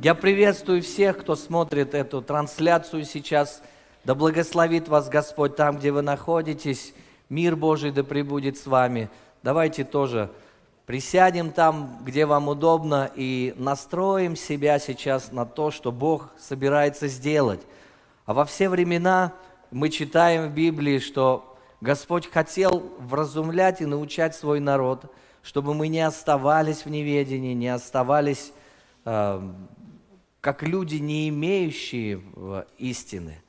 Я приветствую всех, кто смотрит эту трансляцию сейчас. Да благословит вас Господь там, где вы находитесь. Мир Божий да пребудет с вами. Давайте тоже присядем там, где вам удобно, и настроим себя сейчас на то, что Бог собирается сделать. А во все времена мы читаем в Библии, что Господь хотел вразумлять и научать свой народ, чтобы мы не оставались в неведении, не оставались э, как люди, не имеющие э, истины.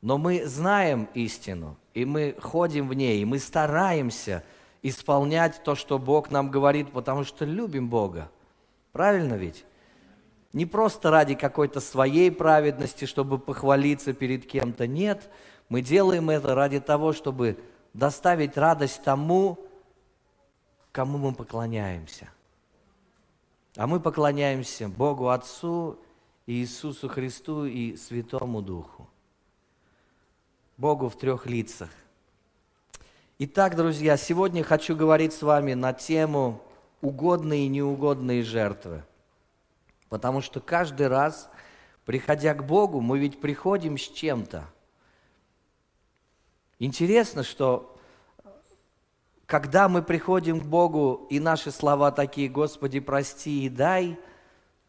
Но мы знаем истину, и мы ходим в ней, и мы стараемся исполнять то, что Бог нам говорит, потому что любим Бога. Правильно ведь? Не просто ради какой-то своей праведности, чтобы похвалиться перед кем-то. Нет, мы делаем это ради того, чтобы доставить радость тому, кому мы поклоняемся. А мы поклоняемся Богу Отцу, Иисусу Христу и Святому Духу. Богу в трех лицах. Итак, друзья, сегодня хочу говорить с вами на тему угодные и неугодные жертвы. Потому что каждый раз, приходя к Богу, мы ведь приходим с чем-то. Интересно, что когда мы приходим к Богу, и наши слова такие, Господи, прости и дай,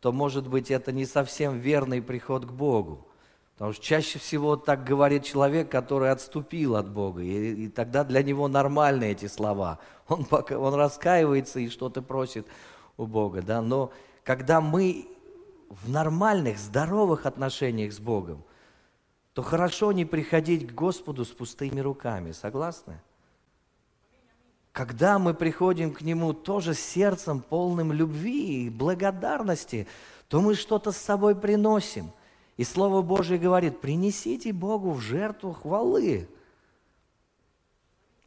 то, может быть, это не совсем верный приход к Богу. Потому что чаще всего так говорит человек, который отступил от Бога. И, и тогда для него нормальны эти слова. Он, пока, он раскаивается и что-то просит у Бога. Да? Но когда мы в нормальных, здоровых отношениях с Богом, то хорошо не приходить к Господу с пустыми руками. Согласны? Когда мы приходим к Нему тоже сердцем полным любви и благодарности, то мы что-то с собой приносим. И Слово Божье говорит, принесите Богу в жертву хвалы.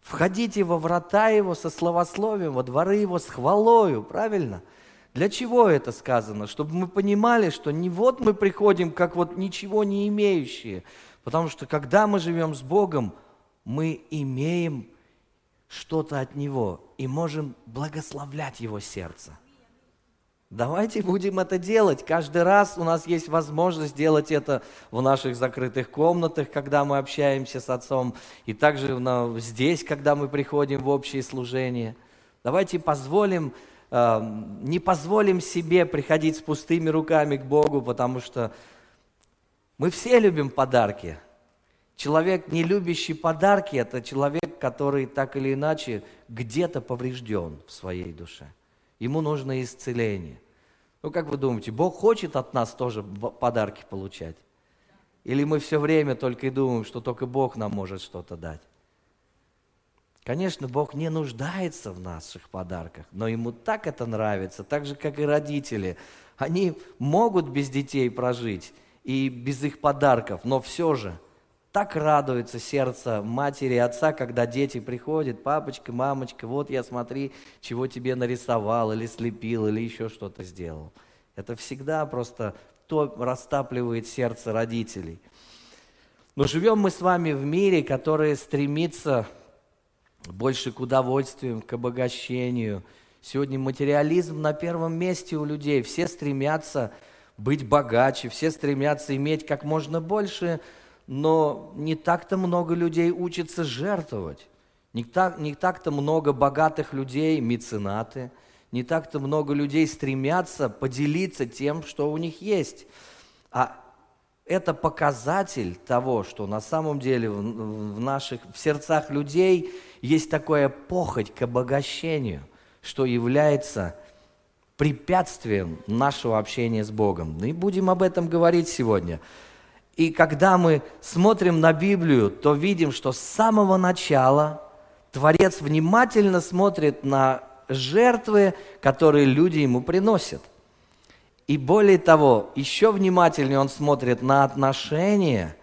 Входите во врата Его со словословием, во дворы Его с хвалою, правильно? Для чего это сказано? Чтобы мы понимали, что не вот мы приходим, как вот ничего не имеющие, потому что когда мы живем с Богом, мы имеем что-то от Него и можем благословлять Его сердце. Давайте будем это делать. Каждый раз у нас есть возможность делать это в наших закрытых комнатах, когда мы общаемся с Отцом, и также здесь, когда мы приходим в общее служение. Давайте позволим, э, не позволим себе приходить с пустыми руками к Богу, потому что мы все любим подарки – Человек, не любящий подарки, это человек, который так или иначе где-то поврежден в своей душе. Ему нужно исцеление. Ну, как вы думаете, Бог хочет от нас тоже подарки получать? Или мы все время только и думаем, что только Бог нам может что-то дать? Конечно, Бог не нуждается в наших подарках, но Ему так это нравится, так же, как и родители. Они могут без детей прожить и без их подарков, но все же – так радуется сердце матери и отца, когда дети приходят, папочка, мамочка, вот я смотри, чего тебе нарисовал, или слепил, или еще что-то сделал. Это всегда просто то растапливает сердце родителей. Но живем мы с вами в мире, который стремится больше к удовольствиям, к обогащению. Сегодня материализм на первом месте у людей. Все стремятся быть богаче, все стремятся иметь как можно больше но не так-то много людей учатся жертвовать. Не, так, не так-то много богатых людей, меценаты, не так-то много людей стремятся поделиться тем, что у них есть. А это показатель того, что на самом деле в, наших в сердцах людей есть такое похоть к обогащению, что является препятствием нашего общения с Богом. И будем об этом говорить сегодня. И когда мы смотрим на Библию, то видим, что с самого начала Творец внимательно смотрит на жертвы, которые люди ему приносят. И более того, еще внимательнее он смотрит на отношения,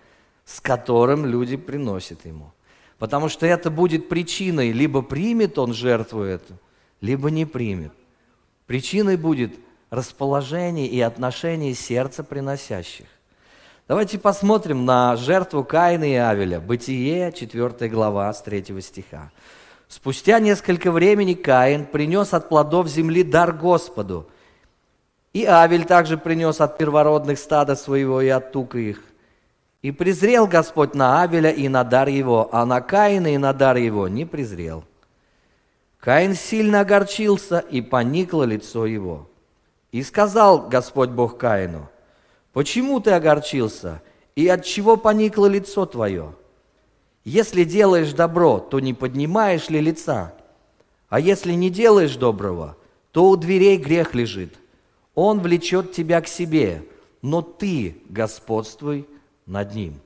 с которым люди приносят ему. Потому что это будет причиной, либо примет он жертву эту, либо не примет. Причиной будет расположение и отношение сердца приносящих. Давайте посмотрим на жертву Каина и Авеля. Бытие, 4 глава, с 3 стиха. «Спустя несколько времени Каин принес от плодов земли дар Господу И Авель также принес от первородных стада своего и от тука их. И презрел Господь на Авеля и на дар его, а на Каина и на дар его не презрел. Каин сильно огорчился, и поникло лицо его. И сказал Господь Бог Каину, «Почему ты огорчился, и от чего поникло лицо твое? Если делаешь добро, то не поднимаешь ли лица? А если не делаешь доброго, то у дверей грех лежит. Он влечет тебя к себе, но ты господствуй над ним.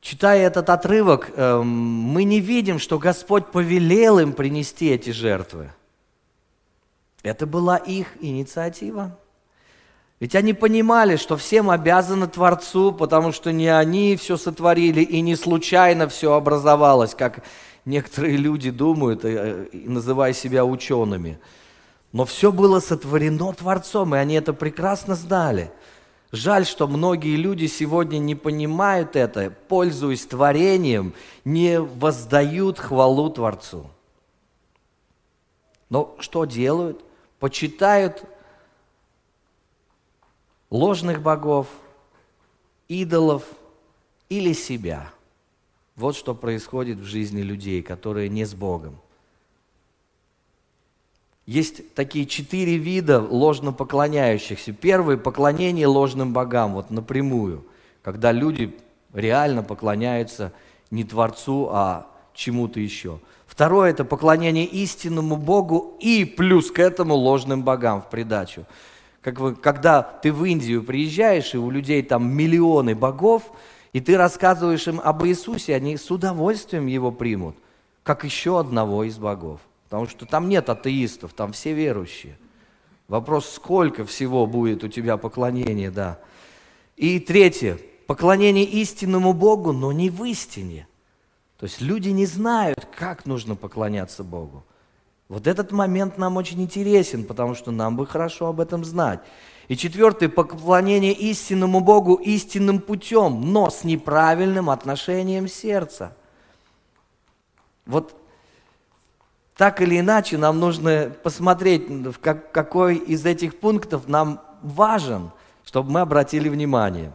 Читая этот отрывок, эм, мы не видим, что Господь повелел им принести эти жертвы. Это была их инициатива. Ведь они понимали, что всем обязаны Творцу, потому что не они все сотворили и не случайно все образовалось, как некоторые люди думают, э, называя себя учеными. Но все было сотворено Творцом, и они это прекрасно знали. Жаль, что многие люди сегодня не понимают это, пользуясь творением, не воздают хвалу Творцу. Но что делают? Почитают ложных богов, идолов или себя. Вот что происходит в жизни людей, которые не с Богом. Есть такие четыре вида ложно поклоняющихся. Первый – поклонение ложным богам, вот напрямую, когда люди реально поклоняются не Творцу, а чему-то еще. Второе – это поклонение истинному Богу и плюс к этому ложным богам в придачу. Как вы, когда ты в Индию приезжаешь, и у людей там миллионы богов, и ты рассказываешь им об Иисусе, они с удовольствием его примут, как еще одного из богов. Потому что там нет атеистов, там все верующие. Вопрос, сколько всего будет у тебя поклонения, да. И третье, поклонение истинному Богу, но не в истине. То есть люди не знают, как нужно поклоняться Богу. Вот этот момент нам очень интересен, потому что нам бы хорошо об этом знать. И четвертое, поклонение истинному Богу истинным путем, но с неправильным отношением сердца. Вот так или иначе, нам нужно посмотреть, какой из этих пунктов нам важен, чтобы мы обратили внимание.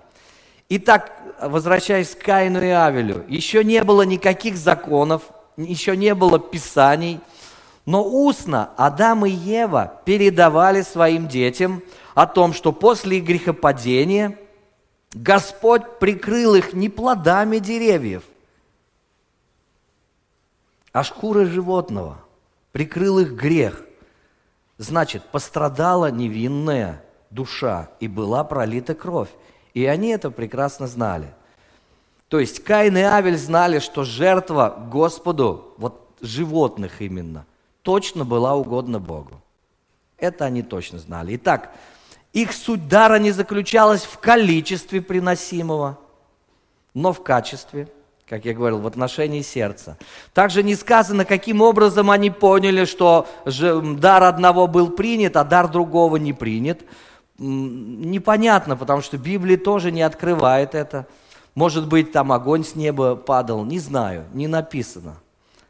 Итак, возвращаясь к Каину и Авелю, еще не было никаких законов, еще не было писаний, но устно Адам и Ева передавали своим детям о том, что после грехопадения Господь прикрыл их не плодами деревьев, а шкурой животного – прикрыл их грех. Значит, пострадала невинная душа и была пролита кровь. И они это прекрасно знали. То есть Каин и Авель знали, что жертва Господу, вот животных именно, точно была угодна Богу. Это они точно знали. Итак, их суть дара не заключалась в количестве приносимого, но в качестве – как я говорил, в отношении сердца. Также не сказано, каким образом они поняли, что дар одного был принят, а дар другого не принят. Непонятно, потому что Библия тоже не открывает это. Может быть, там огонь с неба падал, не знаю, не написано.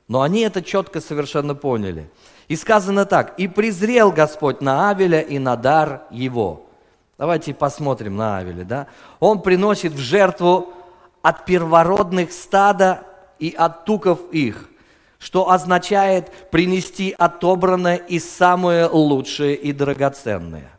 Но они это четко совершенно поняли. И сказано так, «И презрел Господь на Авеля и на дар его». Давайте посмотрим на Авеля, да? Он приносит в жертву от первородных стада и от туков их, что означает принести отобранное и самое лучшее и драгоценное.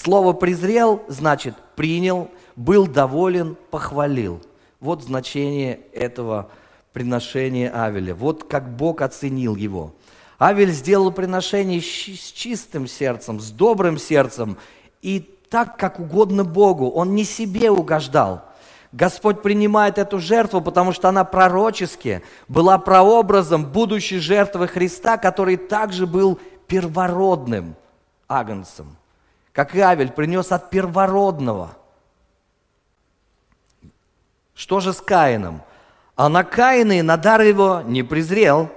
Слово «презрел» значит «принял», «был доволен», «похвалил». Вот значение этого приношения Авеля. Вот как Бог оценил его. Авель сделал приношение с чистым сердцем, с добрым сердцем и так, как угодно Богу. Он не себе угождал – Господь принимает эту жертву, потому что она пророчески была прообразом будущей жертвы Христа, который также был первородным агнцем. Как Авель принес от первородного. Что же с Каином? А на Каина и на дар его не презрел.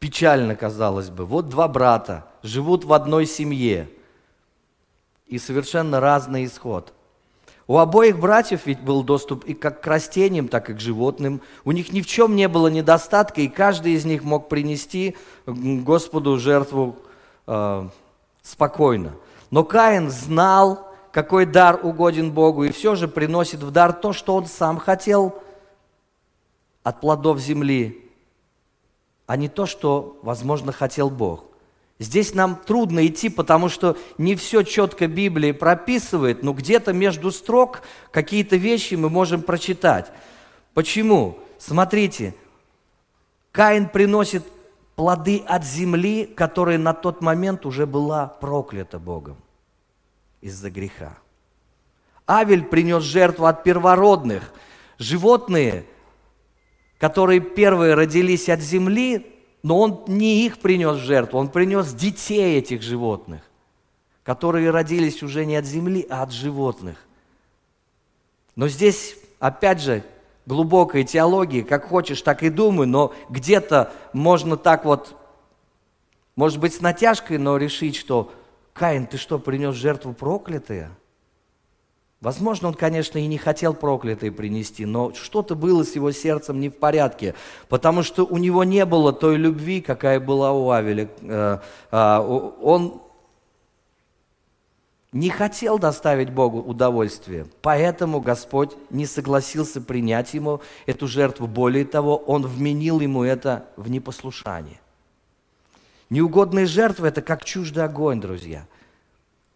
Печально, казалось бы. Вот два брата живут в одной семье – и совершенно разный исход. У обоих братьев ведь был доступ и как к растениям, так и к животным. У них ни в чем не было недостатка, и каждый из них мог принести Господу жертву э, спокойно. Но Каин знал, какой дар угоден Богу, и все же приносит в дар то, что он сам хотел от плодов земли, а не то, что, возможно, хотел Бог. Здесь нам трудно идти, потому что не все четко Библия прописывает, но где-то между строк какие-то вещи мы можем прочитать. Почему? Смотрите, Каин приносит плоды от земли, которая на тот момент уже была проклята Богом из-за греха. Авель принес жертву от первородных. Животные, которые первые родились от земли, но он не их принес в жертву, он принес детей этих животных, которые родились уже не от земли, а от животных. Но здесь, опять же, глубокая теология, как хочешь, так и думай, но где-то можно так вот, может быть, с натяжкой, но решить, что Каин, ты что, принес жертву проклятая? Возможно, он, конечно, и не хотел проклятые принести, но что-то было с его сердцем не в порядке, потому что у него не было той любви, какая была у Авеля. Э, а, он не хотел доставить Богу удовольствие, поэтому Господь не согласился принять ему эту жертву. Более того, Он вменил ему это в непослушание. Неугодные жертвы – это как чуждый огонь, друзья –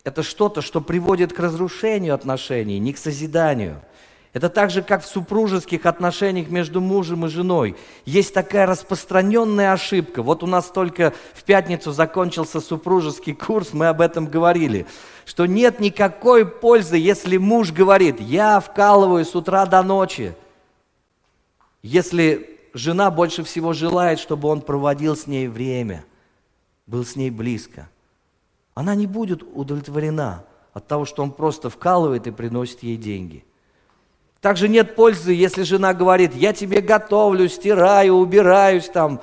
это что-то, что приводит к разрушению отношений, не к созиданию. Это так же, как в супружеских отношениях между мужем и женой. Есть такая распространенная ошибка. Вот у нас только в пятницу закончился супружеский курс, мы об этом говорили, что нет никакой пользы, если муж говорит, я вкалываю с утра до ночи. Если жена больше всего желает, чтобы он проводил с ней время, был с ней близко – она не будет удовлетворена от того, что он просто вкалывает и приносит ей деньги. Также нет пользы, если жена говорит, я тебе готовлю, стираю, убираюсь там,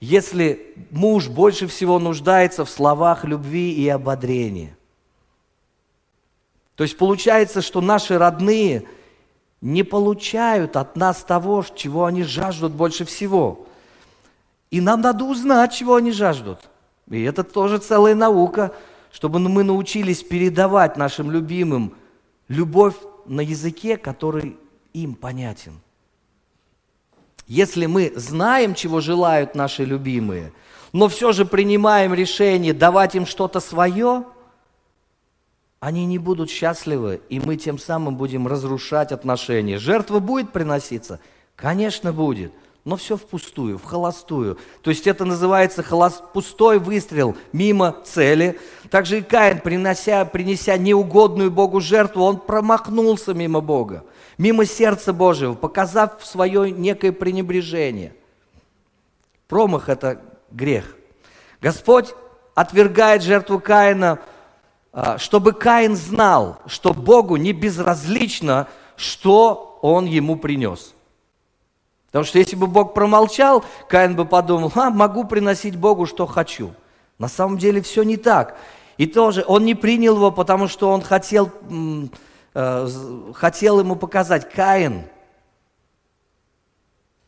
если муж больше всего нуждается в словах любви и ободрения. То есть получается, что наши родные не получают от нас того, чего они жаждут больше всего. И нам надо узнать, чего они жаждут. И это тоже целая наука, чтобы мы научились передавать нашим любимым любовь на языке, который им понятен. Если мы знаем, чего желают наши любимые, но все же принимаем решение давать им что-то свое, они не будут счастливы, и мы тем самым будем разрушать отношения. Жертва будет приноситься? Конечно, будет – но все впустую, в холостую. То есть это называется холост... пустой выстрел мимо цели. Также и Каин, принося, принеся неугодную Богу жертву, он промахнулся мимо Бога, мимо сердца Божьего, показав свое некое пренебрежение. Промах – это грех. Господь отвергает жертву Каина, а, чтобы Каин знал, что Богу не безразлично, что он ему принес – Потому что если бы Бог промолчал, Каин бы подумал, а, могу приносить Богу, что хочу. На самом деле все не так. И тоже он не принял его, потому что он хотел, э, хотел ему показать, Каин,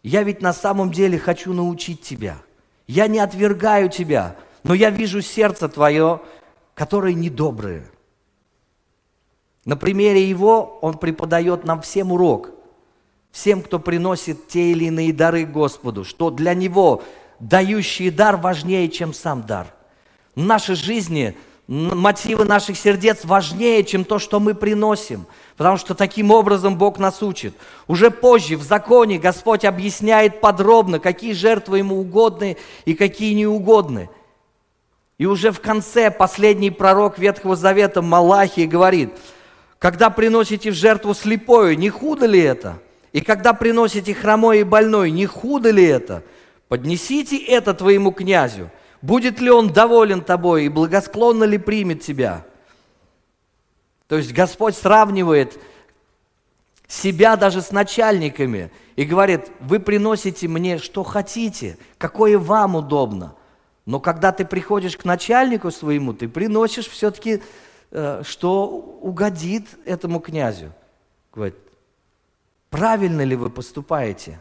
я ведь на самом деле хочу научить тебя. Я не отвергаю тебя, но я вижу сердце твое, которое недоброе. На примере его он преподает нам всем урок – всем, кто приносит те или иные дары Господу, что для Него дающий дар важнее, чем сам дар. В нашей жизни мотивы наших сердец важнее, чем то, что мы приносим, потому что таким образом Бог нас учит. Уже позже в законе Господь объясняет подробно, какие жертвы Ему угодны и какие неугодны. И уже в конце последний пророк Ветхого Завета Малахий говорит, когда приносите в жертву слепою, не худо ли это – и когда приносите хромой и больной, не худо ли это? Поднесите это твоему князю. Будет ли он доволен тобой и благосклонно ли примет тебя? То есть Господь сравнивает себя даже с начальниками и говорит, вы приносите мне, что хотите, какое вам удобно. Но когда ты приходишь к начальнику своему, ты приносишь все-таки, э, что угодит этому князю. Говорит, правильно ли вы поступаете?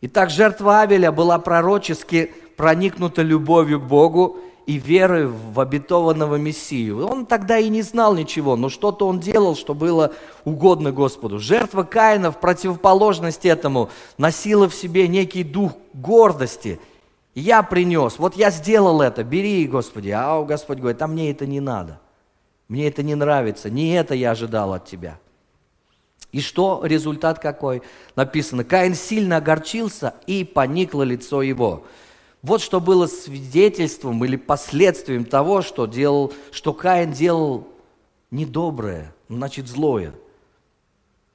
Итак, жертва Авеля была пророчески проникнута любовью к Богу и верой в обетованного Мессию. Он тогда и не знал ничего, но что-то он делал, что было угодно Господу. Жертва Каина в противоположность этому носила в себе некий дух гордости. Я принес, вот я сделал это, бери, Господи. А Господь говорит, а мне это не надо. Мне это не нравится, не это я ожидал от тебя. И что результат какой? Написано, Каин сильно огорчился, и поникло лицо его. Вот что было свидетельством или последствием того, что, делал, что Каин делал недоброе, значит злое.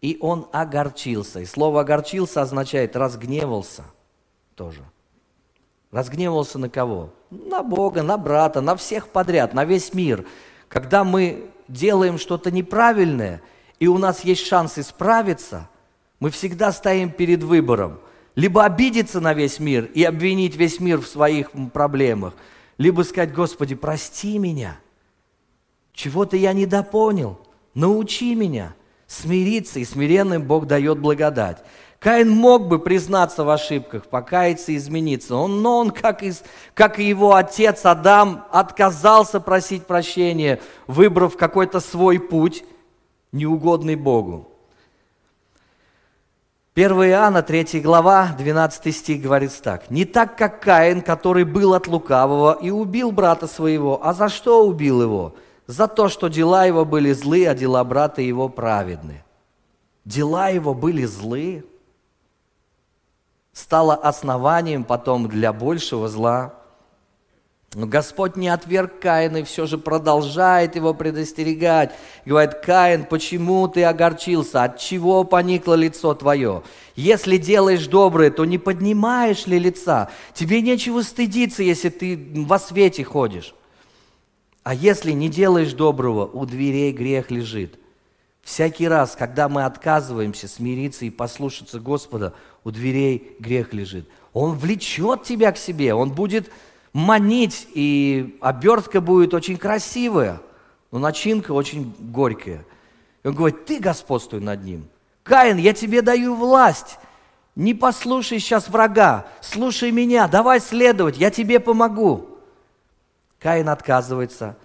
И он огорчился. И слово огорчился означает разгневался тоже. Разгневался на кого? На Бога, на брата, на всех подряд, на весь мир. Когда мы делаем что-то неправильное – и у нас есть шанс исправиться, мы всегда стоим перед выбором. Либо обидеться на весь мир и обвинить весь мир в своих проблемах, либо сказать, Господи, прости меня, чего-то я недопонял, научи меня смириться, и смиренным Бог дает благодать. Каин мог бы признаться в ошибках, покаяться и измениться, он, но он, как, из, как и его отец Адам, отказался просить прощения, выбрав какой-то свой путь – неугодный Богу. 1 Иоанна, 3 глава, 12 стих говорит так. «Не так, как Каин, который был от лукавого и убил брата своего. А за что убил его? За то, что дела его были злы, а дела брата его праведны». Дела его были злы, стало основанием потом для большего зла – но Господь не отверг Каина и все же продолжает его предостерегать. Говорит, Каин, почему ты огорчился? От чего поникло лицо твое? Если делаешь доброе, то не поднимаешь ли лица? Тебе нечего стыдиться, если ты во свете ходишь. А если не делаешь доброго, у дверей грех лежит. Всякий раз, когда мы отказываемся смириться и послушаться Господа, у дверей грех лежит. Он влечет тебя к себе, он будет манить, и обертка будет очень красивая, но начинка очень горькая. И он говорит, ты господствуй над ним. Каин, я тебе даю власть. Не послушай сейчас врага, слушай меня, давай следовать, я тебе помогу. Каин отказывается.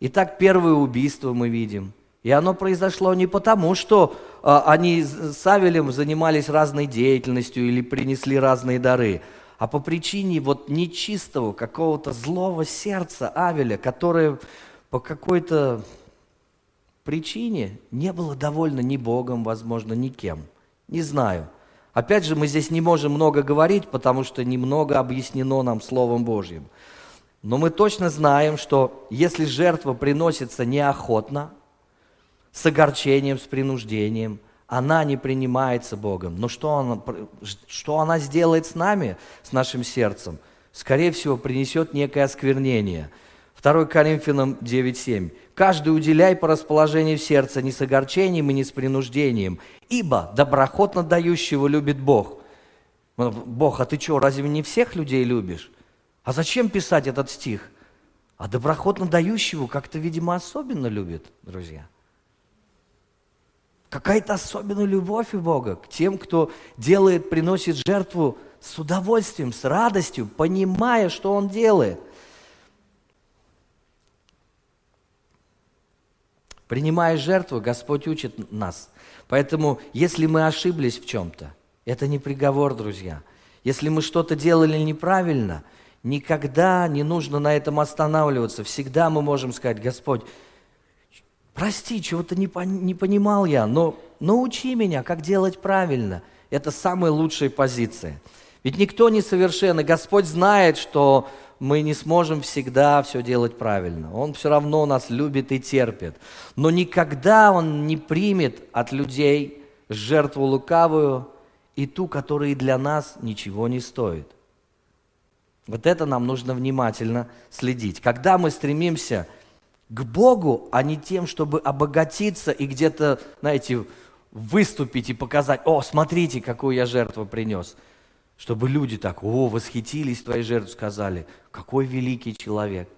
Итак, первое убийство мы видим. И оно произошло не потому, что э, они с Авелем занимались разной деятельностью или принесли разные дары, а по причине вот нечистого, какого-то злого сердца Авеля, которое по какой-то причине не было довольно ни Богом, возможно, ни кем. Не знаю. Опять же, мы здесь не можем много говорить, потому что немного объяснено нам Словом Божьим. Но мы точно знаем, что если жертва приносится неохотно, с огорчением, с принуждением – она не принимается Богом. Но что она, что она сделает с нами, с нашим сердцем? Скорее всего, принесет некое осквернение. 2 Коринфянам 9.7. «Каждый уделяй по расположению сердца не с огорчением и не с принуждением, ибо доброхотно дающего любит Бог». Бог, а ты что, разве не всех людей любишь? А зачем писать этот стих? А доброхотно дающего как-то, видимо, особенно любит, друзья какая-то особенная любовь у Бога к тем, кто делает, приносит жертву с удовольствием, с радостью, понимая, что он делает. Принимая жертву, Господь учит нас. Поэтому, если мы ошиблись в чем-то, это не приговор, друзья. Если мы что-то делали неправильно, никогда не нужно на этом останавливаться. Всегда мы можем сказать, Господь, Прости, чего-то не, не понимал я, но научи меня, как делать правильно. Это самая лучшая позиция. Ведь никто не совершен, и Господь знает, что мы не сможем всегда все делать правильно. Он все равно нас любит и терпит. Но никогда Он не примет от людей жертву лукавую и ту, которая для нас ничего не стоит. Вот это нам нужно внимательно следить. Когда мы стремимся к Богу, а не тем, чтобы обогатиться и где-то, знаете, выступить и показать, о, смотрите, какую я жертву принес. Чтобы люди так, о, восхитились твоей жертвой, сказали, какой великий человек.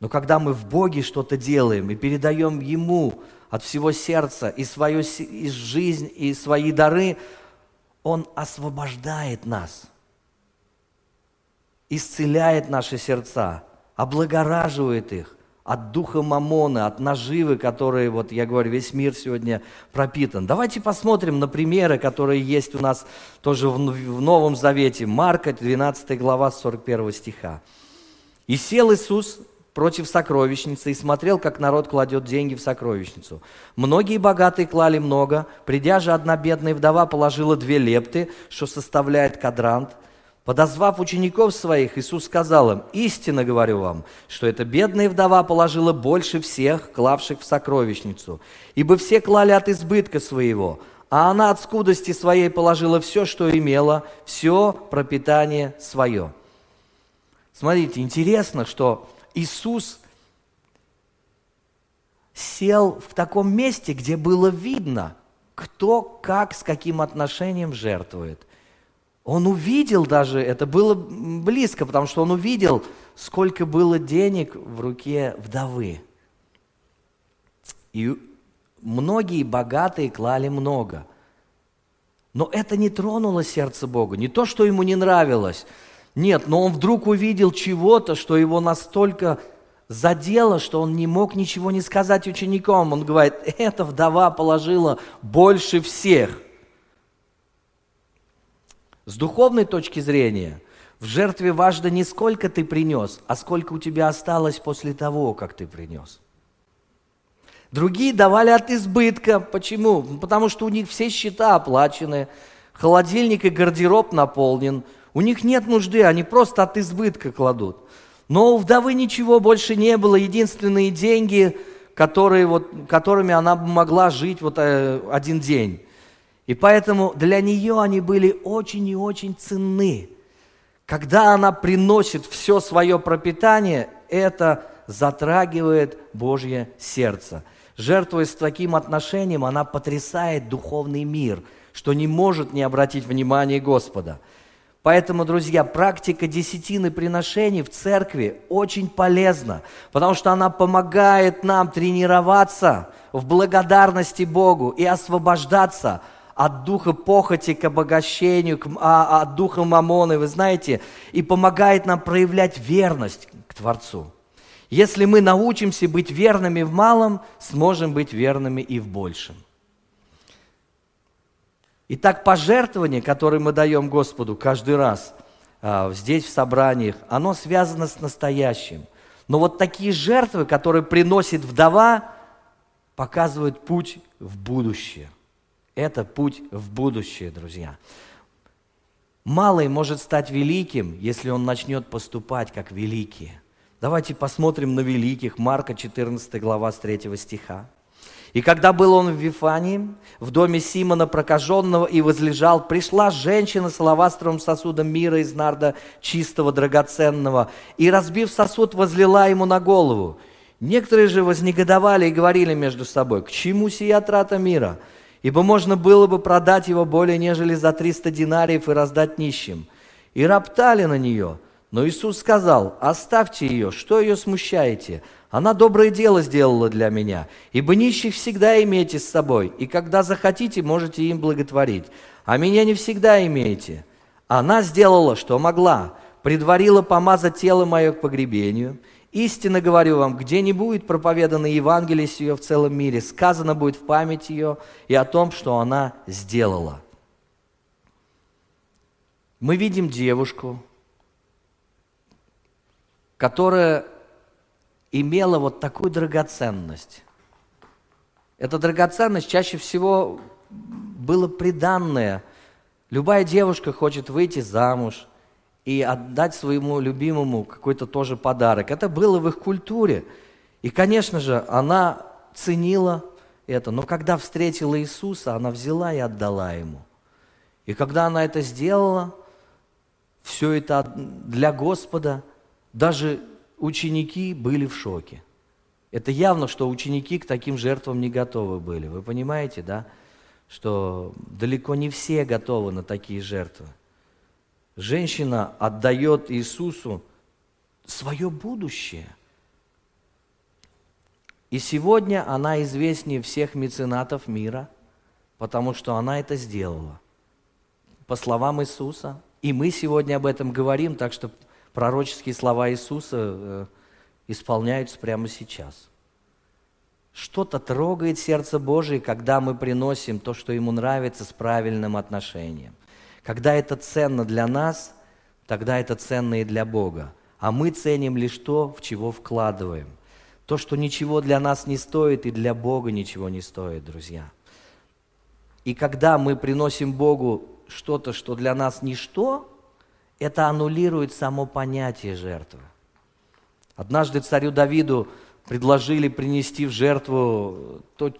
Но когда мы в Боге что-то делаем и передаем Ему от всего сердца и свою и жизнь, и свои дары, Он освобождает нас, исцеляет наши сердца, облагораживает их от духа мамона, от наживы, которые, вот я говорю, весь мир сегодня пропитан. Давайте посмотрим на примеры, которые есть у нас тоже в Новом Завете. Марка, 12 глава, 41 стиха. «И сел Иисус против сокровищницы и смотрел, как народ кладет деньги в сокровищницу. Многие богатые клали много, придя же одна бедная вдова положила две лепты, что составляет кадрант. Подозвав учеников своих, Иисус сказал им, «Истинно говорю вам, что эта бедная вдова положила больше всех, клавших в сокровищницу, ибо все клали от избытка своего, а она от скудости своей положила все, что имела, все пропитание свое». Смотрите, интересно, что Иисус сел в таком месте, где было видно, кто как, с каким отношением жертвует. Он увидел даже, это было близко, потому что он увидел, сколько было денег в руке вдовы. И многие богатые клали много. Но это не тронуло сердце Бога. Не то, что ему не нравилось – нет, но он вдруг увидел чего-то, что его настолько задело, что он не мог ничего не сказать ученикам. Он говорит, эта вдова положила больше всех. С духовной точки зрения, в жертве важно не сколько ты принес, а сколько у тебя осталось после того, как ты принес. Другие давали от избытка. Почему? Потому что у них все счета оплачены, холодильник и гардероб наполнен – у них нет нужды, они просто от избытка кладут. Но у вдовы ничего больше не было, единственные деньги, которые, вот, которыми она могла жить вот э, один день. И поэтому для нее они были очень и очень ценны. Когда она приносит все свое пропитание, это затрагивает Божье сердце. Жертвуя с таким отношением, она потрясает духовный мир, что не может не обратить внимание Господа – Поэтому, друзья, практика десятины приношений в церкви очень полезна, потому что она помогает нам тренироваться в благодарности Богу и освобождаться от духа похоти к обогащению, к, а, от духа мамоны, вы знаете, и помогает нам проявлять верность к Творцу. Если мы научимся быть верными в малом, сможем быть верными и в большем. Итак, пожертвование, которое мы даем Господу каждый раз а, здесь, в собраниях, оно связано с настоящим. Но вот такие жертвы, которые приносит вдова, показывают путь в будущее. Это путь в будущее, друзья. Малый может стать великим, если он начнет поступать как великие. Давайте посмотрим на великих. Марка 14 глава с 3 стиха. И когда был он в Вифании, в доме Симона прокаженного и возлежал, пришла женщина с алавастровым сосудом мира из нарда чистого, драгоценного, и, разбив сосуд, возлила ему на голову. Некоторые же вознегодовали и говорили между собой, к чему сия трата мира? Ибо можно было бы продать его более нежели за триста динариев и раздать нищим. И роптали на нее. Но Иисус сказал, оставьте ее, что ее смущаете? Она доброе дело сделала для меня, ибо нищих всегда имеете с собой, и когда захотите, можете им благотворить. А меня не всегда имеете. Она сделала, что могла, предварила помазать тело мое к погребению. Истинно говорю вам, где не будет проповедано Евангелие ее в целом мире, сказано будет в память ее и о том, что она сделала. Мы видим девушку, которая имела вот такую драгоценность. Эта драгоценность чаще всего было приданное. Любая девушка хочет выйти замуж и отдать своему любимому какой-то тоже подарок. Это было в их культуре. И, конечно же, она ценила это. Но когда встретила Иисуса, она взяла и отдала ему. И когда она это сделала, все это для Господа, даже ученики были в шоке. Это явно, что ученики к таким жертвам не готовы были. Вы понимаете, да? Что далеко не все готовы на такие жертвы. Женщина отдает Иисусу свое будущее. И сегодня она известнее всех меценатов мира, потому что она это сделала. По словам Иисуса. И мы сегодня об этом говорим, так что пророческие слова Иисуса э, исполняются прямо сейчас. Что-то трогает сердце Божие, когда мы приносим то, что Ему нравится, с правильным отношением. Когда это ценно для нас, тогда это ценно и для Бога. А мы ценим лишь то, в чего вкладываем. То, что ничего для нас не стоит, и для Бога ничего не стоит, друзья. И когда мы приносим Богу что-то, что для нас ничто, это аннулирует само понятие жертвы. Однажды царю Давиду предложили принести в жертву, то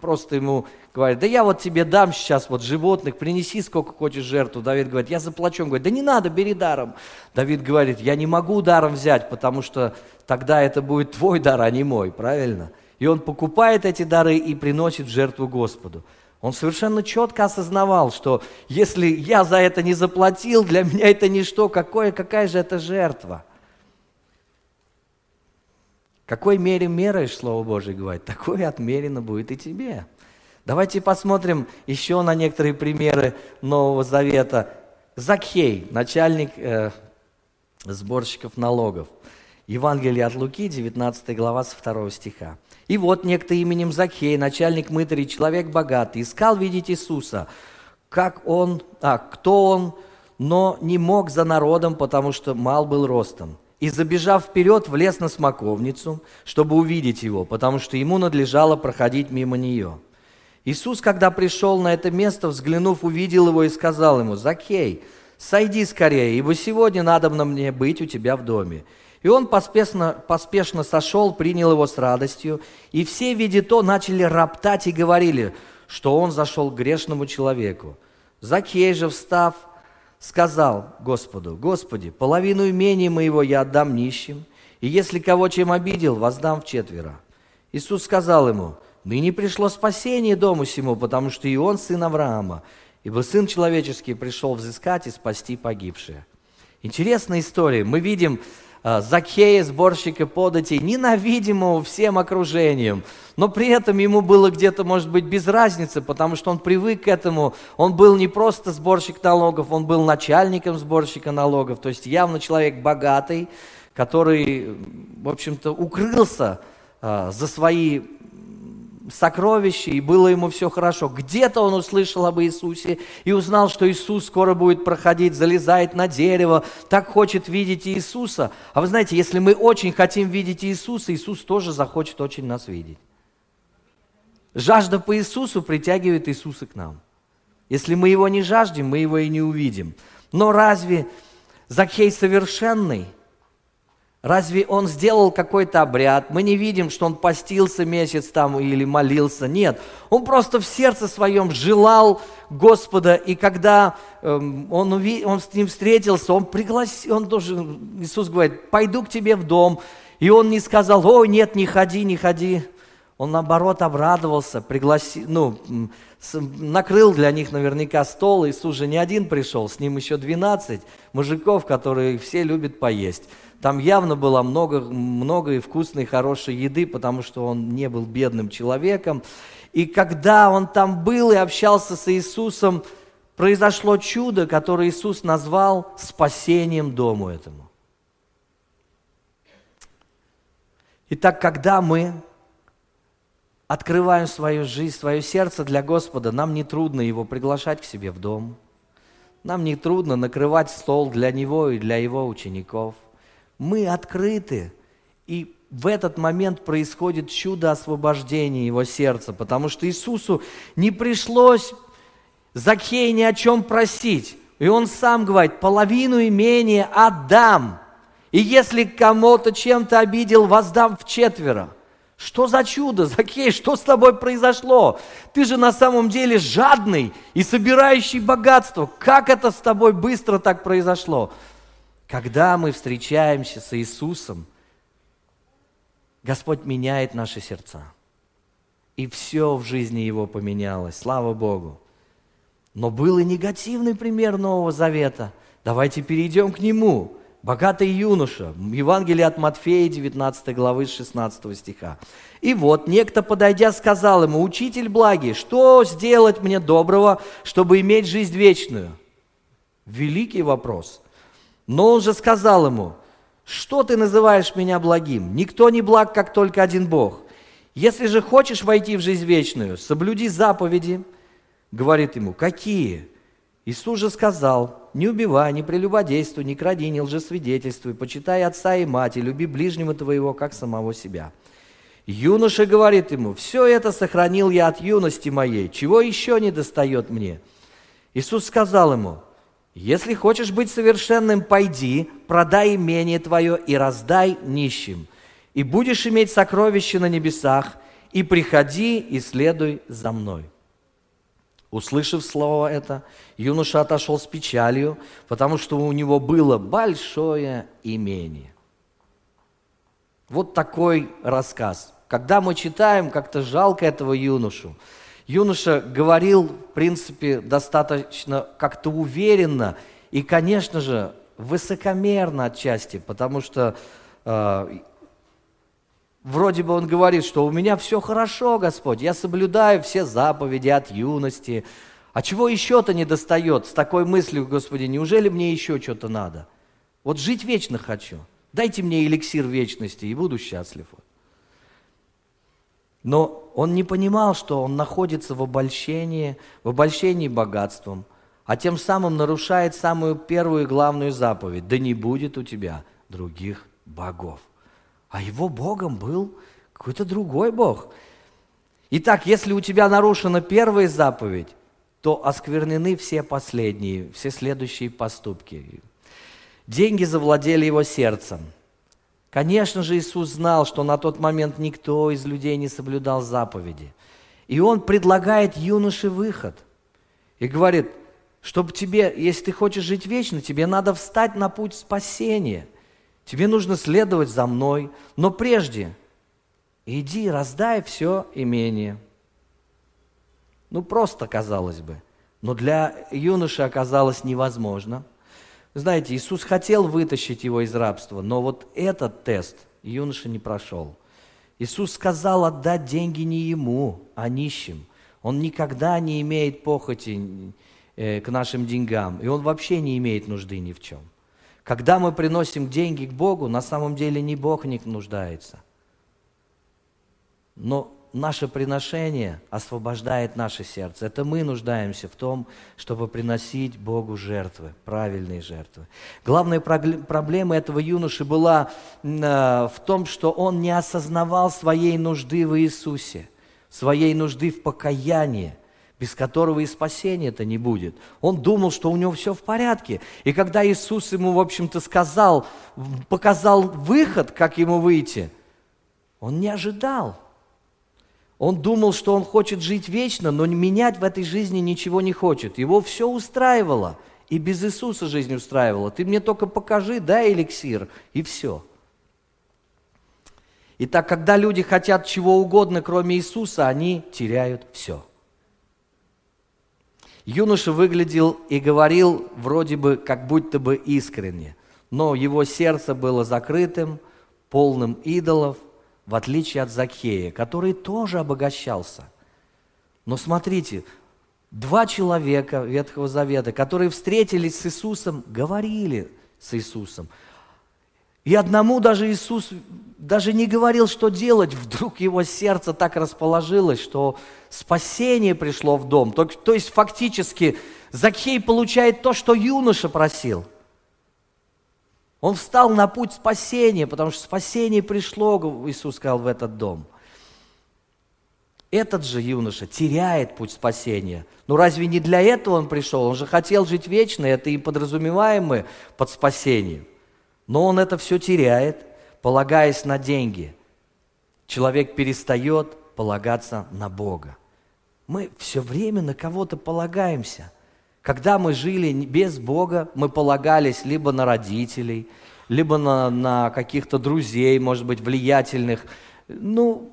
просто ему говорят, да я вот тебе дам сейчас вот животных, принеси сколько хочешь жертву. Давид говорит, я заплачу. Он говорит, да не надо, бери даром. Давид говорит, я не могу даром взять, потому что тогда это будет твой дар, а не мой, правильно? И он покупает эти дары и приносит в жертву Господу. Он совершенно четко осознавал, что если я за это не заплатил, для меня это ничто, какое, какая же это жертва – какой мере меряешь, Слово Божие говорит, такое отмерено будет и тебе. Давайте посмотрим еще на некоторые примеры Нового Завета. Закхей, начальник э, сборщиков налогов. Евангелие от Луки, 19 глава, с 2 стиха. «И вот некто именем Закхей, начальник мытарей, человек богатый, искал видеть Иисуса, как он, а, кто он, но не мог за народом, потому что мал был ростом и, забежав вперед, влез на смоковницу, чтобы увидеть его, потому что ему надлежало проходить мимо нее. Иисус, когда пришел на это место, взглянув, увидел его и сказал ему, «Закей, сойди скорее, ибо сегодня надо мне быть у тебя в доме». И он поспешно, поспешно сошел, принял его с радостью, и все, видя то, начали роптать и говорили, что он зашел к грешному человеку. Закей же, встав, сказал Господу, «Господи, половину имения моего я отдам нищим, и если кого чем обидел, воздам в четверо». Иисус сказал ему, «Ныне пришло спасение дому сему, потому что и он сын Авраама, ибо Сын Человеческий пришел взыскать и спасти погибшие». Интересная история. Мы видим Э, Закхея, сборщика податей, ненавидимого всем окружением. Но при этом ему было где-то, может быть, без разницы, потому что он привык к этому. Он был не просто сборщик налогов, он был начальником сборщика налогов. То есть явно человек богатый, который, в общем-то, укрылся э, за свои сокровище, и было ему все хорошо. Где-то он услышал об Иисусе и узнал, что Иисус скоро будет проходить, залезает на дерево, так хочет видеть Иисуса. А вы знаете, если мы очень хотим видеть Иисуса, Иисус тоже захочет очень нас видеть. Жажда по Иисусу притягивает Иисуса к нам. Если мы его не жаждем, мы его и не увидим. Но разве Закхей совершенный – Разве он сделал какой-то обряд? Мы не видим, что он постился месяц там или молился. Нет, он просто в сердце своем желал Господа, и когда эм, он, уви... он с ним встретился, он пригласил, он тоже, Иисус говорит, пойду к тебе в дом. И он не сказал, ой, нет, не ходи, не ходи. Он наоборот обрадовался, пригласил, ну, накрыл для них наверняка стол. Иисус же не один пришел, с ним еще 12 мужиков, которые все любят поесть. Там явно было много, много и вкусной, хорошей еды, потому что он не был бедным человеком. И когда он там был и общался с Иисусом, произошло чудо, которое Иисус назвал спасением дому этому. Итак, когда мы открываем свою жизнь, свое сердце для Господа, нам не трудно Его приглашать к себе в дом. Нам не трудно накрывать стол для Него и для Его учеников – мы открыты. И в этот момент происходит чудо освобождения его сердца, потому что Иисусу не пришлось Закхей ни о чем просить. И он сам говорит, половину имения отдам. И если кому-то чем-то обидел, воздам в четверо. Что за чудо, Закей, что с тобой произошло? Ты же на самом деле жадный и собирающий богатство. Как это с тобой быстро так произошло? Когда мы встречаемся с Иисусом, Господь меняет наши сердца. И все в жизни Его поменялось, слава Богу. Но был и негативный пример Нового Завета. Давайте перейдем к нему. богатый юноша. Евангелие от Матфея, 19 главы, 16 стиха. И вот некто, подойдя, сказал ему, «Учитель благий, что сделать мне доброго, чтобы иметь жизнь вечную?» Великий вопрос. Но он же сказал ему, «Что ты называешь меня благим? Никто не благ, как только один Бог. Если же хочешь войти в жизнь вечную, соблюди заповеди». Говорит ему, «Какие?» Иисус же сказал, не убивай, не прелюбодействуй, не кради, не лжесвидетельствуй, почитай отца и мать, и люби ближнего твоего, как самого себя. Юноша говорит ему, все это сохранил я от юности моей, чего еще не достает мне? Иисус сказал ему, если хочешь быть совершенным, пойди, продай имение твое и раздай нищим, и будешь иметь сокровища на небесах, и приходи и следуй за мной. Услышав слово это, юноша отошел с печалью, потому что у него было большое имение. Вот такой рассказ. Когда мы читаем, как-то жалко этого юношу. Юноша говорил, в принципе, достаточно как-то уверенно и, конечно же, высокомерно отчасти, потому что э, Вроде бы он говорит, что у меня все хорошо, Господь, я соблюдаю все заповеди от юности. А чего еще-то не достает с такой мыслью, Господи, неужели мне еще что-то надо? Вот жить вечно хочу. Дайте мне эликсир вечности, и буду счастлив. Но он не понимал, что он находится в обольщении, в обольщении богатством, а тем самым нарушает самую первую и главную заповедь. Да не будет у тебя других богов а его Богом был какой-то другой Бог. Итак, если у тебя нарушена первая заповедь, то осквернены все последние, все следующие поступки. Деньги завладели его сердцем. Конечно же, Иисус знал, что на тот момент никто из людей не соблюдал заповеди. И Он предлагает юноше выход. И говорит, чтобы тебе, если ты хочешь жить вечно, тебе надо встать на путь спасения – Тебе нужно следовать за мной, но прежде иди, раздай все имение. Ну, просто, казалось бы. Но для юноши оказалось невозможно. Знаете, Иисус хотел вытащить его из рабства, но вот этот тест юноша не прошел. Иисус сказал отдать деньги не ему, а нищим. Он никогда не имеет похоти э, к нашим деньгам, и он вообще не имеет нужды ни в чем. Когда мы приносим деньги к Богу, на самом деле не Бог них нуждается. Но наше приношение освобождает наше сердце. Это мы нуждаемся в том, чтобы приносить Богу жертвы, правильные жертвы. Главная проблема этого юноши была э, в том, что он не осознавал своей нужды в Иисусе, своей нужды в покаянии без которого и спасения-то не будет. Он думал, что у него все в порядке. И когда Иисус ему, в общем-то, сказал, показал выход, как ему выйти, он не ожидал. Он думал, что он хочет жить вечно, но менять в этой жизни ничего не хочет. Его все устраивало. И без Иисуса жизнь устраивала. Ты мне только покажи, дай эликсир, и все. Итак, когда люди хотят чего угодно, кроме Иисуса, они теряют все. Юноша выглядел и говорил вроде бы как будто бы искренне, но его сердце было закрытым, полным идолов, в отличие от Закхея, который тоже обогащался. Но смотрите, два человека Ветхого Завета, которые встретились с Иисусом, говорили с Иисусом. И одному даже Иисус даже не говорил, что делать, вдруг его сердце так расположилось, что спасение пришло в дом. То, то есть фактически Закхей получает то, что юноша просил. Он встал на путь спасения, потому что спасение пришло, Иисус сказал, в этот дом. Этот же юноша теряет путь спасения. Ну разве не для этого он пришел? Он же хотел жить вечно, это и подразумеваемое под спасением. Но он это все теряет – полагаясь на деньги, человек перестает полагаться на Бога. Мы все время на кого-то полагаемся. Когда мы жили без Бога, мы полагались либо на родителей, либо на, на каких-то друзей, может быть, влиятельных. Ну,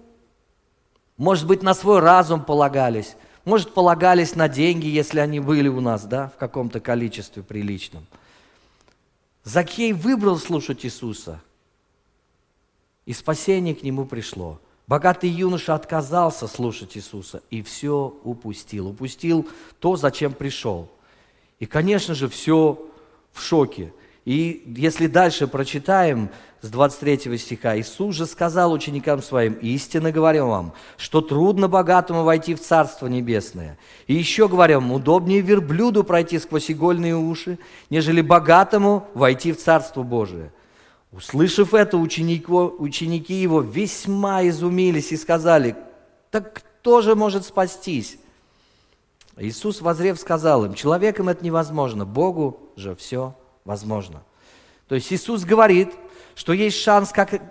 может быть, на свой разум полагались. Может, полагались на деньги, если они были у нас, да, в каком-то количестве приличном. Закей выбрал слушать Иисуса, и спасение к нему пришло. Богатый юноша отказался слушать Иисуса и все упустил. Упустил то, зачем пришел. И, конечно же, все в шоке. И если дальше прочитаем с 23 стиха, Иисус же сказал ученикам своим, истинно говорю вам, что трудно богатому войти в Царство Небесное. И еще говорю вам, удобнее верблюду пройти сквозь игольные уши, нежели богатому войти в Царство Божие. Услышав это, ученики, ученики его весьма изумились и сказали, так кто же может спастись? Иисус, возрев, сказал им, человеком это невозможно, Богу же все возможно. То есть Иисус говорит, что есть шанс как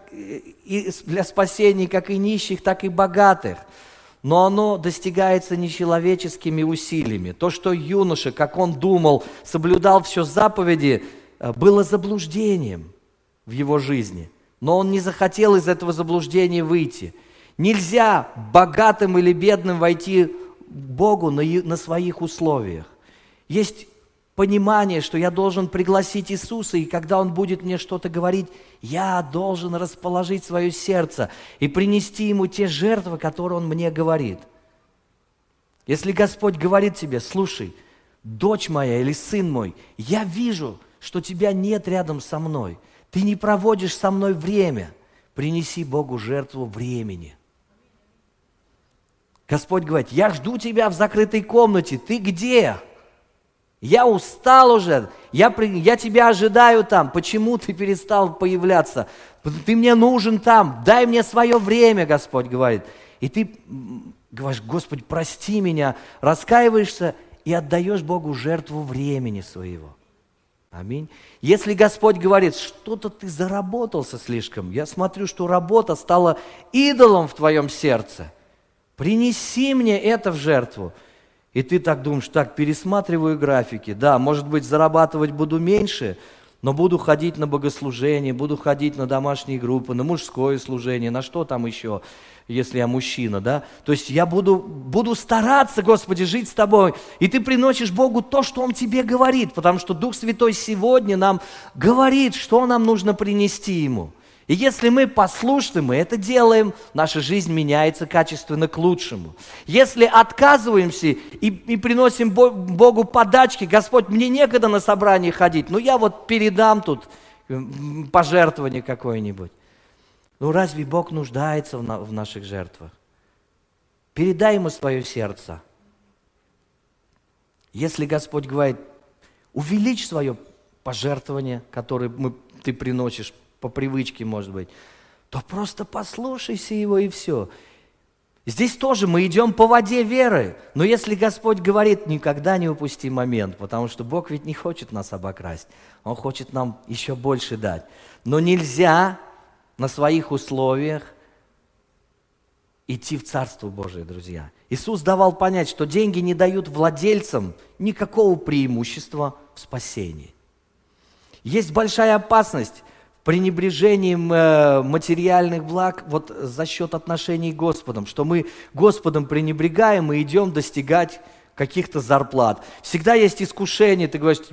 для спасения как и нищих, так и богатых. Но оно достигается нечеловеческими усилиями. То, что юноша, как он думал, соблюдал все заповеди, э, было заблуждением в его жизни. Но он не захотел из этого заблуждения выйти. Нельзя богатым или бедным войти Богу на, на своих условиях. Есть понимание, что я должен пригласить Иисуса, и когда Он будет мне что-то говорить, я должен расположить свое сердце и принести Ему те жертвы, которые Он мне говорит. Если Господь говорит тебе, слушай, дочь моя или сын мой, я вижу, что тебя нет рядом со мной, ты не проводишь со мной время, принеси Богу жертву времени. Господь говорит, я жду тебя в закрытой комнате, ты где? Я устал уже, я, я тебя ожидаю там. Почему ты перестал появляться? Ты мне нужен там, дай мне свое время, Господь говорит. И ты говоришь, Господь, прости меня, раскаиваешься и отдаешь Богу жертву времени своего. Аминь. Если Господь говорит, что-то ты заработался слишком, я смотрю, что работа стала идолом в твоем сердце, принеси мне это в жертву – и ты так думаешь, так, пересматриваю графики, да, может быть, зарабатывать буду меньше, но буду ходить на богослужение, буду ходить на домашние группы, на мужское служение, на что там еще, если я мужчина, да? То есть я буду, буду стараться, Господи, жить с Тобой. И ты приносишь Богу то, что Он тебе говорит, потому что Дух Святой сегодня нам говорит, что нам нужно принести Ему. И если мы послушны, мы это делаем, наша жизнь меняется качественно к лучшему. Если отказываемся и, и приносим Богу подачки, Господь, мне некогда на собрание ходить, ну я вот передам тут пожертвование какое-нибудь. Ну разве Бог нуждается в, на, в наших жертвах? Передай Ему свое сердце. Если Господь говорит, увеличь свое пожертвование, которое мы, ты приносишь, по привычке, может быть, то просто послушайся его и все. Здесь тоже мы идем по воде веры. Но если Господь говорит, никогда не упусти момент, потому что Бог ведь не хочет нас обокрасть. Он хочет нам еще больше дать. Но нельзя на своих условиях идти в Царство Божие, друзья. Иисус давал понять, что деньги не дают владельцам никакого преимущества в спасении. Есть большая опасность пренебрежением э, материальных благ вот за счет отношений с Господом, что мы Господом пренебрегаем и идем достигать каких-то зарплат. Всегда есть искушение, ты говоришь,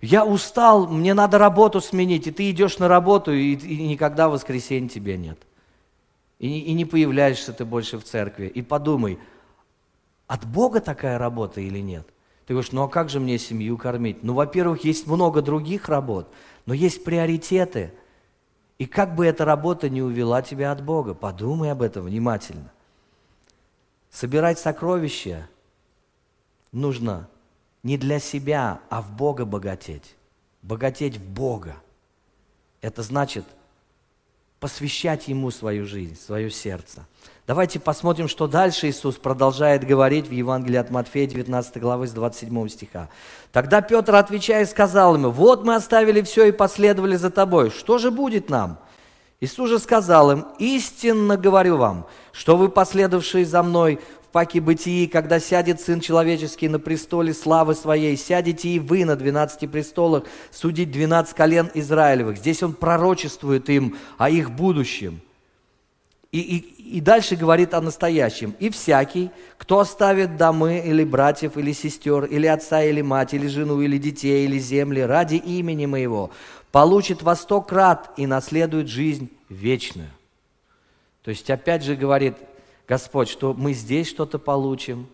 я устал, мне надо работу сменить, и ты идешь на работу, и, и никогда в воскресенье тебя нет. И, и не появляешься ты больше в церкви. И подумай, от Бога такая работа или нет? Ты говоришь, ну а как же мне семью кормить? Ну, во-первых, есть много других работ, но есть приоритеты – и как бы эта работа не увела тебя от Бога, подумай об этом внимательно. Собирать сокровища нужно не для себя, а в Бога богатеть. Богатеть в Бога. Это значит посвящать Ему свою жизнь, свое сердце. Давайте посмотрим, что дальше Иисус продолжает говорить в Евангелии от Матфея, 19 главы, с 27 стиха. Тогда Петр, отвечая, сказал ему, «Вот мы оставили все и последовали за тобой. Что же будет нам?» Иисус же сказал им, «Истинно говорю вам, что вы, последовавшие за мной паке бытии, когда сядет Сын Человеческий на престоле славы Своей, сядете и вы на двенадцати престолах судить двенадцать колен Израилевых». Здесь Он пророчествует им о их будущем – и, и, и дальше говорит о настоящем. «И всякий, кто оставит домы или братьев, или сестер, или отца, или мать, или жену, или детей, или земли ради имени моего, получит во сто крат и наследует жизнь вечную. То есть опять же говорит Господь, что мы здесь что-то получим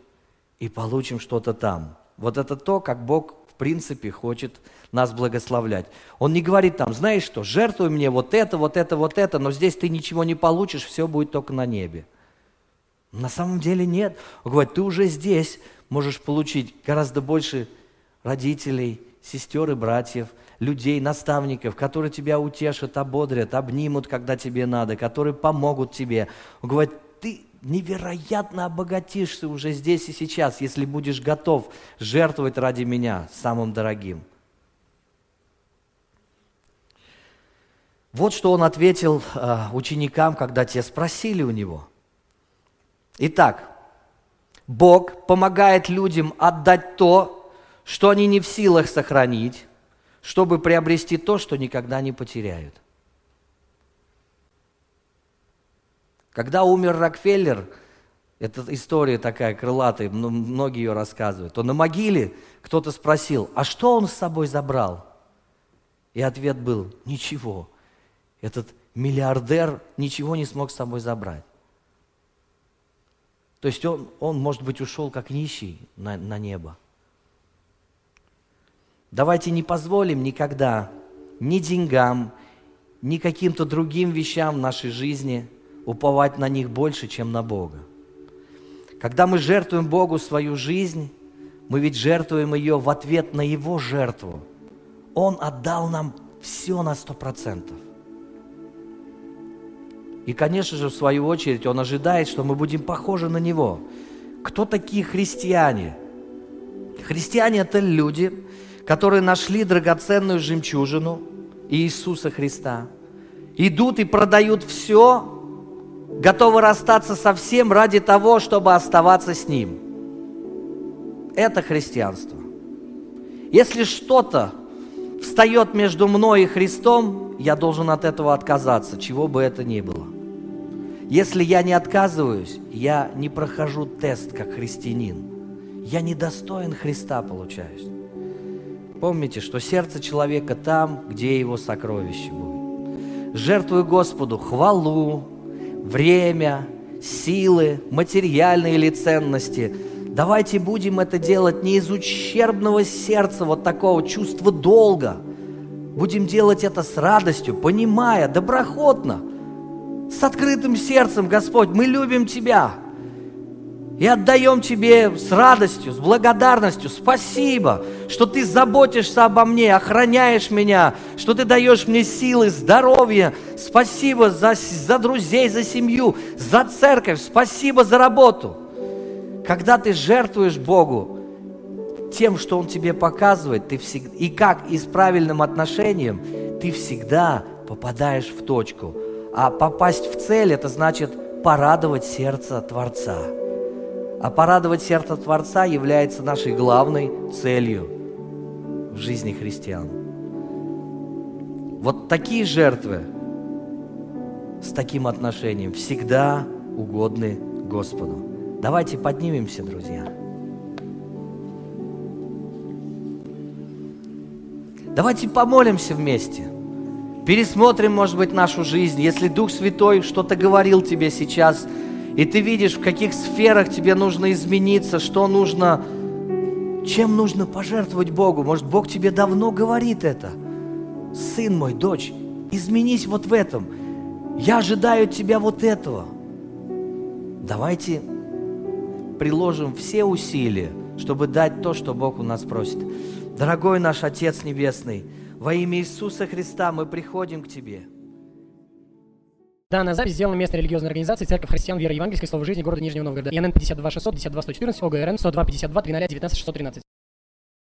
и получим что-то там. Вот это то, как Бог в принципе хочет нас благословлять. Он не говорит там, знаешь что, жертвуй мне вот это, вот это, вот это, но здесь ты ничего не получишь, все будет только на небе. На самом деле нет. Он говорит, ты уже здесь можешь получить гораздо больше родителей, сестер и братьев, людей, наставников, которые тебя утешат, ободрят, обнимут, когда тебе надо, которые помогут тебе. Он говорит, ты невероятно обогатишься уже здесь и сейчас, если будешь готов жертвовать ради меня самым дорогим. Вот что он ответил э, ученикам, когда те спросили у него. Итак, Бог помогает людям отдать то, что они не в силах сохранить, чтобы приобрести то, что никогда не потеряют. Когда умер Рокфеллер, это история такая крылатая, многие ее рассказывают, то на могиле кто-то спросил, а что он с собой забрал? И ответ был, ничего. Этот миллиардер ничего не смог с собой забрать. То есть он, он может быть, ушел как нищий на, на небо. Давайте не позволим никогда ни деньгам, ни каким-то другим вещам в нашей жизни уповать на них больше, чем на Бога. Когда мы жертвуем Богу свою жизнь, мы ведь жертвуем ее в ответ на Его жертву. Он отдал нам все на сто процентов. И, конечно же, в свою очередь, Он ожидает, что мы будем похожи на Него. Кто такие христиане? Христиане – это люди, которые нашли драгоценную жемчужину Иисуса Христа, идут и продают все, готовы расстаться со всем ради того, чтобы оставаться с Ним. Это христианство. Если что-то встает между мной и Христом, я должен от этого отказаться, чего бы это ни было. Если я не отказываюсь, я не прохожу тест как христианин. Я недостоин Христа получаюсь. Помните, что сердце человека там, где его сокровище будет. Жертвуй Господу хвалу, время, силы, материальные или ценности. Давайте будем это делать не из ущербного сердца, вот такого чувства долга. Будем делать это с радостью, понимая, доброхотно, с открытым сердцем, Господь, мы любим Тебя – и отдаем Тебе с радостью, с благодарностью. Спасибо, что Ты заботишься обо мне, охраняешь меня, что Ты даешь мне силы, здоровье. Спасибо за, за друзей, за семью, за церковь. Спасибо за работу. Когда ты жертвуешь Богу тем, что Он тебе показывает, ты всегда, и как, и с правильным отношением, ты всегда попадаешь в точку. А попасть в цель – это значит порадовать сердце Творца. А порадовать сердце Творца является нашей главной целью в жизни христиан. Вот такие жертвы с таким отношением всегда угодны Господу. Давайте поднимемся, друзья. Давайте помолимся вместе. Пересмотрим, может быть, нашу жизнь. Если Дух Святой что-то говорил тебе сейчас – и ты видишь, в каких сферах тебе нужно измениться, что нужно, чем нужно пожертвовать Богу. Может, Бог тебе давно говорит это. Сын мой, дочь, изменись вот в этом. Я ожидаю от тебя вот этого. Давайте приложим все усилия, чтобы дать то, что Бог у нас просит. Дорогой наш Отец Небесный, во имя Иисуса Христа мы приходим к Тебе. Данная запись сделана местной религиозной организацией Церковь Христиан Веры Евангельской Слова Жизни города Нижнего Новгорода. ИНН 52 600 52 114 ОГРН 102 52 300 19 613.